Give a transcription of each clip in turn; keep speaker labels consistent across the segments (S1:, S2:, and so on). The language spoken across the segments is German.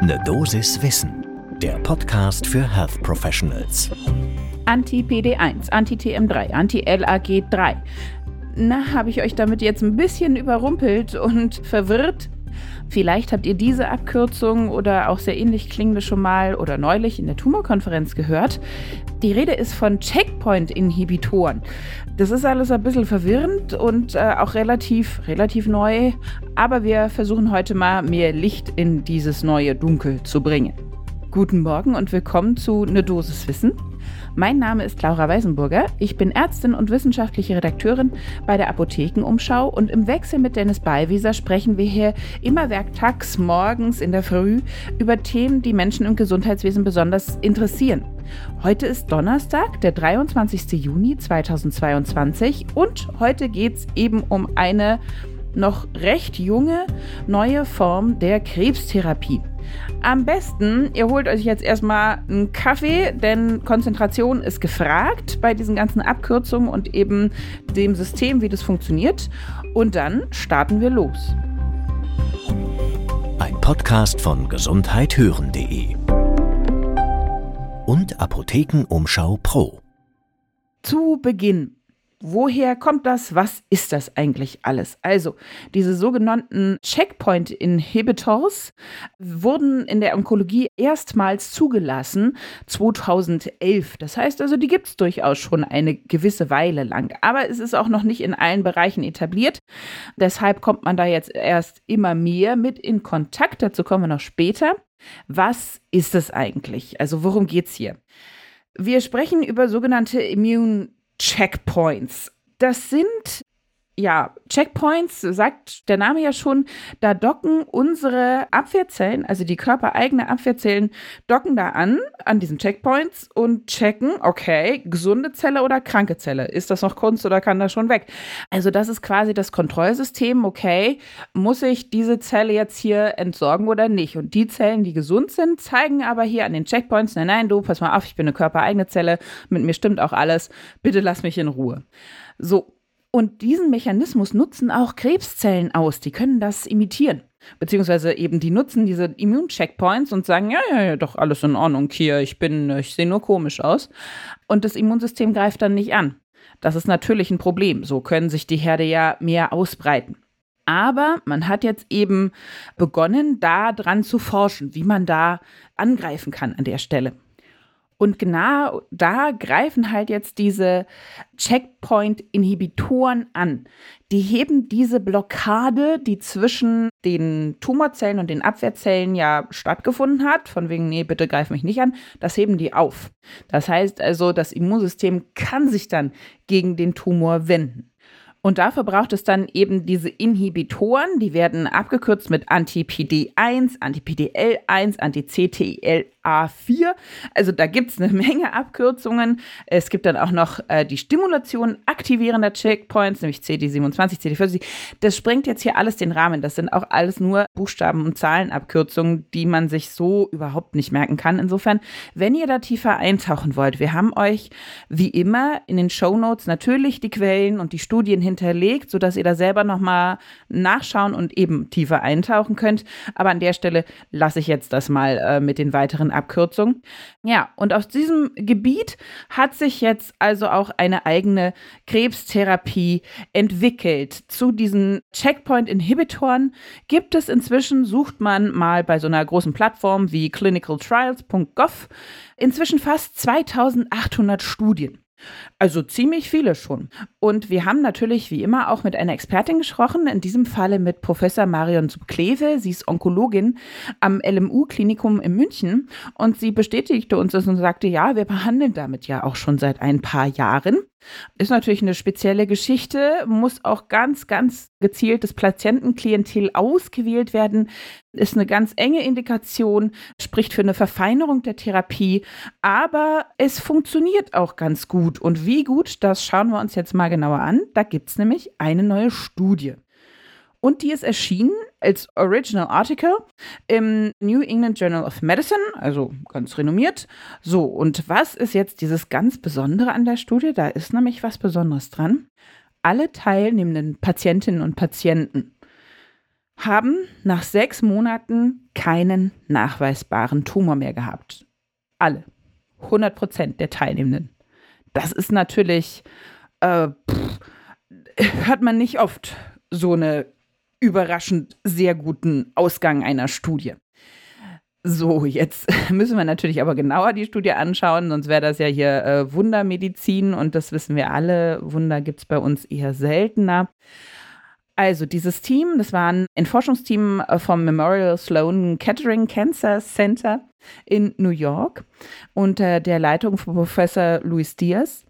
S1: Ne Dosis Wissen, der Podcast für Health Professionals.
S2: Anti-PD1, Anti-TM3, Anti-LAG3. Na, habe ich euch damit jetzt ein bisschen überrumpelt und verwirrt? Vielleicht habt ihr diese Abkürzung oder auch sehr ähnlich klingende schon mal oder neulich in der Tumorkonferenz gehört. Die Rede ist von Checkpoint-Inhibitoren. Das ist alles ein bisschen verwirrend und äh, auch relativ, relativ neu, aber wir versuchen heute mal mehr Licht in dieses neue Dunkel zu bringen. Guten Morgen und willkommen zu Ne Dosis Wissen. Mein Name ist Laura Weisenburger. Ich bin Ärztin und wissenschaftliche Redakteurin bei der Apothekenumschau und im Wechsel mit Dennis Ballwieser sprechen wir hier immer werktags morgens in der Früh über Themen, die Menschen im Gesundheitswesen besonders interessieren. Heute ist Donnerstag, der 23. Juni 2022 und heute geht es eben um eine noch recht junge neue Form der Krebstherapie. Am besten, ihr holt euch jetzt erstmal einen Kaffee, denn Konzentration ist gefragt bei diesen ganzen Abkürzungen und eben dem System, wie das funktioniert. Und dann starten wir los.
S1: Ein Podcast von gesundheithören.de und Apothekenumschau Pro.
S2: Zu Beginn Woher kommt das? Was ist das eigentlich alles? Also, diese sogenannten Checkpoint-Inhibitors wurden in der Onkologie erstmals zugelassen 2011. Das heißt also, die gibt es durchaus schon eine gewisse Weile lang. Aber es ist auch noch nicht in allen Bereichen etabliert. Deshalb kommt man da jetzt erst immer mehr mit in Kontakt. Dazu kommen wir noch später. Was ist es eigentlich? Also, worum geht es hier? Wir sprechen über sogenannte Immune Checkpoints. Das sind ja, Checkpoints, sagt der Name ja schon, da docken unsere Abwehrzellen, also die körpereigene Abwehrzellen, docken da an, an diesen Checkpoints und checken, okay, gesunde Zelle oder kranke Zelle. Ist das noch Kunst oder kann das schon weg? Also das ist quasi das Kontrollsystem, okay, muss ich diese Zelle jetzt hier entsorgen oder nicht? Und die Zellen, die gesund sind, zeigen aber hier an den Checkpoints, nein, nein, du, pass mal auf, ich bin eine körpereigene Zelle, mit mir stimmt auch alles, bitte lass mich in Ruhe. So, und diesen Mechanismus nutzen auch Krebszellen aus. Die können das imitieren. Beziehungsweise eben, die nutzen diese Immuncheckpoints und sagen, ja, ja, ja, doch alles in Ordnung hier, ich bin, ich sehe nur komisch aus. Und das Immunsystem greift dann nicht an. Das ist natürlich ein Problem. So können sich die Herde ja mehr ausbreiten. Aber man hat jetzt eben begonnen, da dran zu forschen, wie man da angreifen kann an der Stelle. Und genau da greifen halt jetzt diese Checkpoint-Inhibitoren an. Die heben diese Blockade, die zwischen den Tumorzellen und den Abwehrzellen ja stattgefunden hat, von wegen, nee, bitte greif mich nicht an, das heben die auf. Das heißt also, das Immunsystem kann sich dann gegen den Tumor wenden. Und dafür braucht es dann eben diese Inhibitoren, die werden abgekürzt mit Anti-PD1, Anti-PDL1, Anti-CTL A4. Also da gibt es eine Menge Abkürzungen. Es gibt dann auch noch äh, die Stimulation aktivierender Checkpoints, nämlich CD27, CD40. Das sprengt jetzt hier alles den Rahmen. Das sind auch alles nur Buchstaben- und Zahlenabkürzungen, die man sich so überhaupt nicht merken kann. Insofern, wenn ihr da tiefer eintauchen wollt, wir haben euch wie immer in den Show Notes natürlich die Quellen und die Studien hinterlegt, sodass ihr da selber nochmal nachschauen und eben tiefer eintauchen könnt. Aber an der Stelle lasse ich jetzt das mal äh, mit den weiteren Abkürzung. Ja, und aus diesem Gebiet hat sich jetzt also auch eine eigene Krebstherapie entwickelt. Zu diesen Checkpoint-Inhibitoren gibt es inzwischen, sucht man mal bei so einer großen Plattform wie clinicaltrials.gov, inzwischen fast 2800 Studien. Also ziemlich viele schon. Und wir haben natürlich wie immer auch mit einer Expertin gesprochen, in diesem Falle mit Professor Marion Subkleve. Sie ist Onkologin am LMU-Klinikum in München und sie bestätigte uns das und sagte, ja, wir behandeln damit ja auch schon seit ein paar Jahren. Ist natürlich eine spezielle Geschichte, muss auch ganz, ganz gezieltes Patientenklientel ausgewählt werden, ist eine ganz enge Indikation, spricht für eine Verfeinerung der Therapie, aber es funktioniert auch ganz gut. Und wie gut, das schauen wir uns jetzt mal genauer an. Da gibt es nämlich eine neue Studie. Und die ist erschienen als Original Article im New England Journal of Medicine, also ganz renommiert. So, und was ist jetzt dieses ganz Besondere an der Studie? Da ist nämlich was Besonderes dran. Alle teilnehmenden Patientinnen und Patienten haben nach sechs Monaten keinen nachweisbaren Tumor mehr gehabt. Alle. 100 Prozent der Teilnehmenden. Das ist natürlich, äh, pff, hört man nicht oft so eine überraschend sehr guten Ausgang einer Studie. So, jetzt müssen wir natürlich aber genauer die Studie anschauen, sonst wäre das ja hier äh, Wundermedizin und das wissen wir alle. Wunder gibt es bei uns eher seltener. Also dieses Team, das war ein Forschungsteam äh, vom Memorial Sloan Kettering Cancer Center in New York unter der Leitung von Professor Luis Diaz.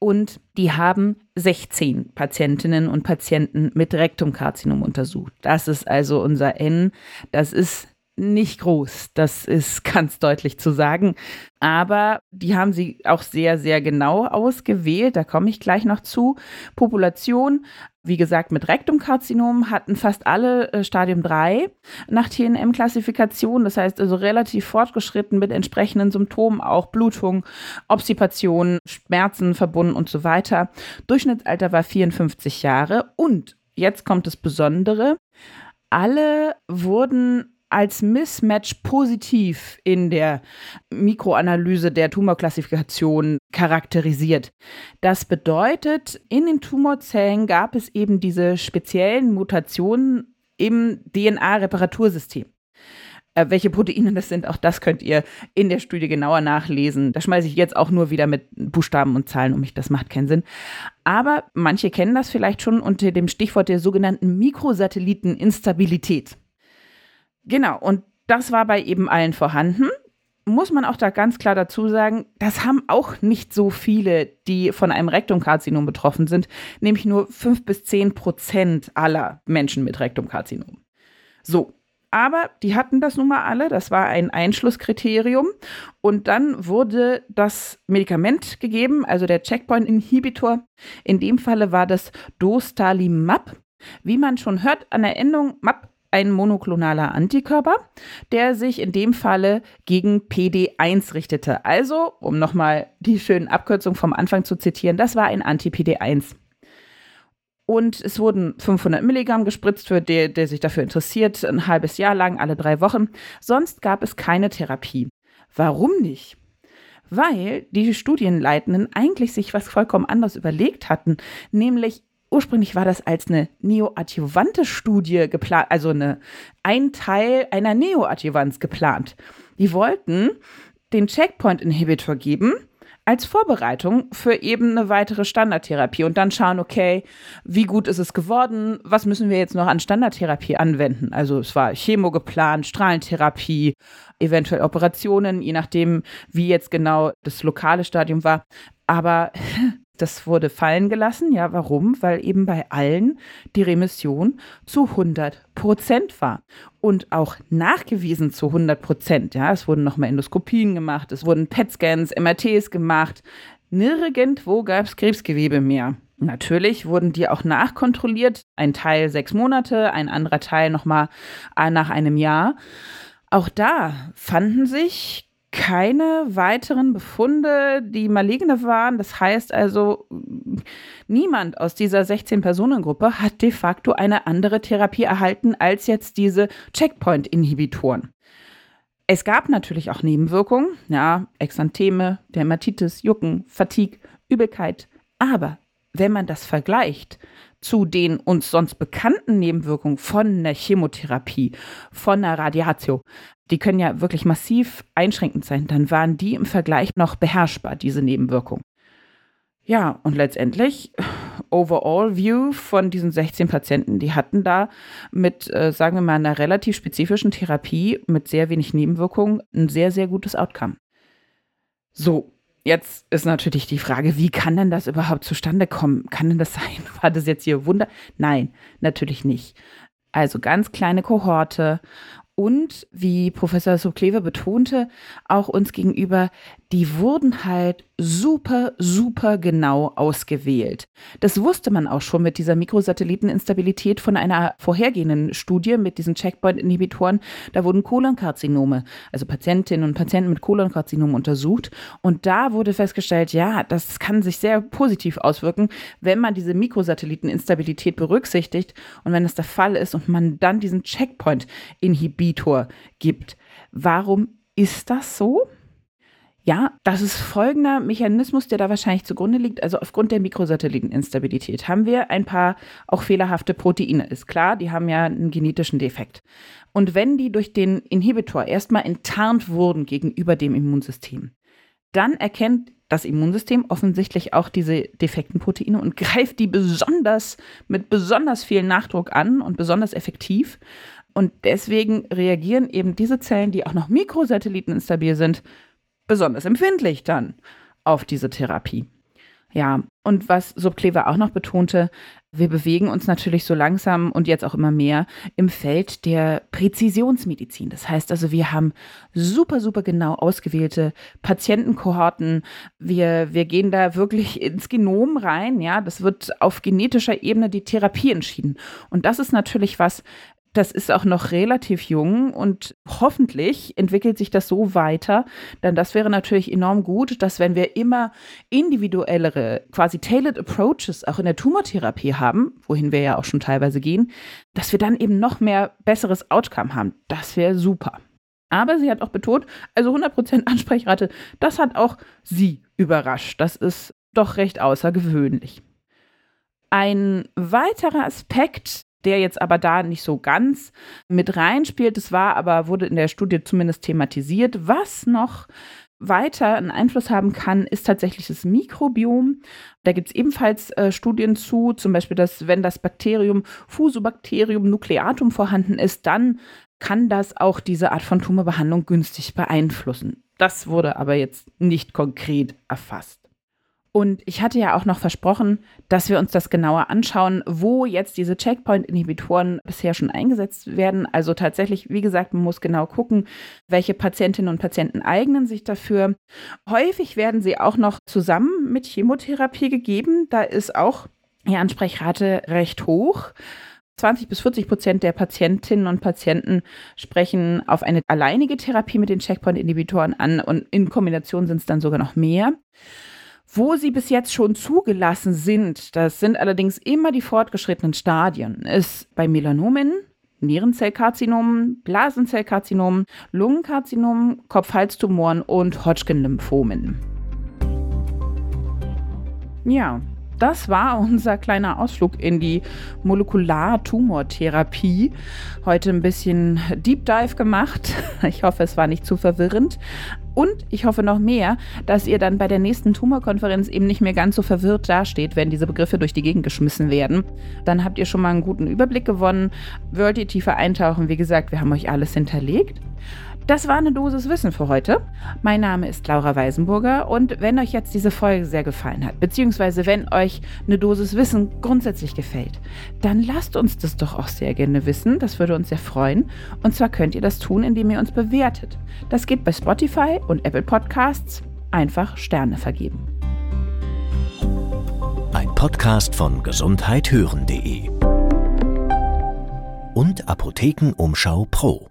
S2: Und die haben 16 Patientinnen und Patienten mit Rektumkarzinom untersucht. Das ist also unser N. Das ist nicht groß, das ist ganz deutlich zu sagen. Aber die haben sie auch sehr, sehr genau ausgewählt. Da komme ich gleich noch zu. Population, wie gesagt, mit Rektumkarzinom hatten fast alle äh, Stadium 3 nach TNM-Klassifikation. Das heißt also relativ fortgeschritten mit entsprechenden Symptomen, auch Blutung, Obstipation, Schmerzen verbunden und so weiter. Durchschnittsalter war 54 Jahre. Und jetzt kommt das Besondere. Alle wurden als Mismatch positiv in der Mikroanalyse der Tumorklassifikation charakterisiert. Das bedeutet, in den Tumorzellen gab es eben diese speziellen Mutationen im DNA-Reparatursystem. Äh, welche Proteine das sind, auch das könnt ihr in der Studie genauer nachlesen. Da schmeiße ich jetzt auch nur wieder mit Buchstaben und Zahlen um mich, das macht keinen Sinn. Aber manche kennen das vielleicht schon unter dem Stichwort der sogenannten Mikrosatelliteninstabilität. Genau, und das war bei eben allen vorhanden. Muss man auch da ganz klar dazu sagen, das haben auch nicht so viele, die von einem Rektumkarzinom betroffen sind, nämlich nur 5 bis 10 Prozent aller Menschen mit Rektumkarzinom. So, aber die hatten das nun mal alle, das war ein Einschlusskriterium. Und dann wurde das Medikament gegeben, also der Checkpoint-Inhibitor. In dem Falle war das Dostalimab. Wie man schon hört an der Endung MAP ein monoklonaler Antikörper, der sich in dem Falle gegen PD1 richtete. Also, um nochmal die schönen Abkürzungen vom Anfang zu zitieren, das war ein Anti-PD1. Und es wurden 500 Milligramm gespritzt, für der, der sich dafür interessiert, ein halbes Jahr lang, alle drei Wochen. Sonst gab es keine Therapie. Warum nicht? Weil die Studienleitenden eigentlich sich was vollkommen anderes überlegt hatten, nämlich ursprünglich war das als eine neoadjuvante Studie geplant, also eine, ein Teil einer Neoadjuvanz geplant. Die wollten den Checkpoint-Inhibitor geben als Vorbereitung für eben eine weitere Standardtherapie und dann schauen, okay, wie gut ist es geworden, was müssen wir jetzt noch an Standardtherapie anwenden? Also es war Chemo geplant, Strahlentherapie, eventuell Operationen, je nachdem, wie jetzt genau das lokale Stadium war. Aber das wurde fallen gelassen. Ja, warum? Weil eben bei allen die Remission zu 100 Prozent war und auch nachgewiesen zu 100 Prozent. Ja, es wurden nochmal Endoskopien gemacht, es wurden PET-Scans, MRTs gemacht. Nirgendwo gab es Krebsgewebe mehr. Natürlich wurden die auch nachkontrolliert. Ein Teil sechs Monate, ein anderer Teil nochmal nach einem Jahr. Auch da fanden sich keine weiteren Befunde, die maligne waren. Das heißt also, niemand aus dieser 16-Personen-Gruppe hat de facto eine andere Therapie erhalten als jetzt diese Checkpoint-Inhibitoren. Es gab natürlich auch Nebenwirkungen, ja, Exantheme, Dermatitis, Jucken, Fatigue, Übelkeit. Aber wenn man das vergleicht zu den uns sonst bekannten Nebenwirkungen von der Chemotherapie, von der Radiatio, die können ja wirklich massiv einschränkend sein, dann waren die im Vergleich noch beherrschbar, diese Nebenwirkungen. Ja, und letztendlich, overall View von diesen 16 Patienten, die hatten da mit, äh, sagen wir mal, einer relativ spezifischen Therapie mit sehr wenig Nebenwirkungen ein sehr, sehr gutes Outcome. So, Jetzt ist natürlich die Frage, wie kann denn das überhaupt zustande kommen? Kann denn das sein? War das jetzt hier Wunder? Nein, natürlich nicht. Also ganz kleine Kohorte und wie Professor Soklewe betonte, auch uns gegenüber die wurden halt super, super genau ausgewählt. Das wusste man auch schon mit dieser Mikrosatelliteninstabilität von einer vorhergehenden Studie mit diesen Checkpoint-Inhibitoren. Da wurden Kolonkarzinome, also Patientinnen und Patienten mit Kolonkarzinom untersucht. Und da wurde festgestellt, ja, das kann sich sehr positiv auswirken, wenn man diese Mikrosatelliteninstabilität berücksichtigt und wenn das der Fall ist und man dann diesen Checkpoint-Inhibitor gibt. Warum ist das so? Ja, das ist folgender Mechanismus, der da wahrscheinlich zugrunde liegt. Also aufgrund der Mikrosatelliteninstabilität haben wir ein paar auch fehlerhafte Proteine. Ist klar, die haben ja einen genetischen Defekt. Und wenn die durch den Inhibitor erstmal enttarnt wurden gegenüber dem Immunsystem, dann erkennt das Immunsystem offensichtlich auch diese defekten Proteine und greift die besonders mit besonders viel Nachdruck an und besonders effektiv. Und deswegen reagieren eben diese Zellen, die auch noch mikrosatelliteninstabil sind, besonders empfindlich dann auf diese Therapie. Ja, und was Subklever auch noch betonte, wir bewegen uns natürlich so langsam und jetzt auch immer mehr im Feld der Präzisionsmedizin. Das heißt also, wir haben super, super genau ausgewählte Patientenkohorten. Wir, wir gehen da wirklich ins Genom rein. Ja, das wird auf genetischer Ebene die Therapie entschieden. Und das ist natürlich was, das ist auch noch relativ jung und hoffentlich entwickelt sich das so weiter, denn das wäre natürlich enorm gut, dass wenn wir immer individuellere, quasi tailored approaches auch in der Tumortherapie haben, wohin wir ja auch schon teilweise gehen, dass wir dann eben noch mehr besseres Outcome haben. Das wäre super. Aber sie hat auch betont, also 100% Ansprechrate, das hat auch sie überrascht. Das ist doch recht außergewöhnlich. Ein weiterer Aspekt, der jetzt aber da nicht so ganz mit reinspielt. Das war aber, wurde in der Studie zumindest thematisiert. Was noch weiter einen Einfluss haben kann, ist tatsächlich das Mikrobiom. Da gibt es ebenfalls äh, Studien zu, zum Beispiel, dass wenn das Bakterium Fusobacterium nucleatum vorhanden ist, dann kann das auch diese Art von Tumorbehandlung günstig beeinflussen. Das wurde aber jetzt nicht konkret erfasst. Und ich hatte ja auch noch versprochen, dass wir uns das genauer anschauen, wo jetzt diese Checkpoint-Inhibitoren bisher schon eingesetzt werden. Also tatsächlich, wie gesagt, man muss genau gucken, welche Patientinnen und Patienten eignen sich dafür. Häufig werden sie auch noch zusammen mit Chemotherapie gegeben. Da ist auch die Ansprechrate recht hoch. 20 bis 40 Prozent der Patientinnen und Patienten sprechen auf eine alleinige Therapie mit den Checkpoint-Inhibitoren an und in Kombination sind es dann sogar noch mehr. Wo sie bis jetzt schon zugelassen sind, das sind allerdings immer die fortgeschrittenen Stadien, ist bei Melanomen, Nierenzellkarzinomen, Blasenzellkarzinomen, Lungenkarzinomen, Kopf-Hals-Tumoren und Hodgkin-Lymphomen. Ja, das war unser kleiner Ausflug in die Molekulartumortherapie. Heute ein bisschen Deep Dive gemacht. Ich hoffe, es war nicht zu verwirrend. Und ich hoffe noch mehr, dass ihr dann bei der nächsten Tumorkonferenz eben nicht mehr ganz so verwirrt dasteht, wenn diese Begriffe durch die Gegend geschmissen werden. Dann habt ihr schon mal einen guten Überblick gewonnen. Wollt ihr tiefer eintauchen? Wie gesagt, wir haben euch alles hinterlegt. Das war eine Dosis Wissen für heute. Mein Name ist Laura Weisenburger und wenn euch jetzt diese Folge sehr gefallen hat, beziehungsweise wenn euch eine Dosis Wissen grundsätzlich gefällt, dann lasst uns das doch auch sehr gerne wissen. Das würde uns sehr freuen. Und zwar könnt ihr das tun, indem ihr uns bewertet. Das geht bei Spotify und Apple Podcasts. Einfach Sterne vergeben.
S1: Ein Podcast von gesundheithören.de und Apothekenumschau Pro.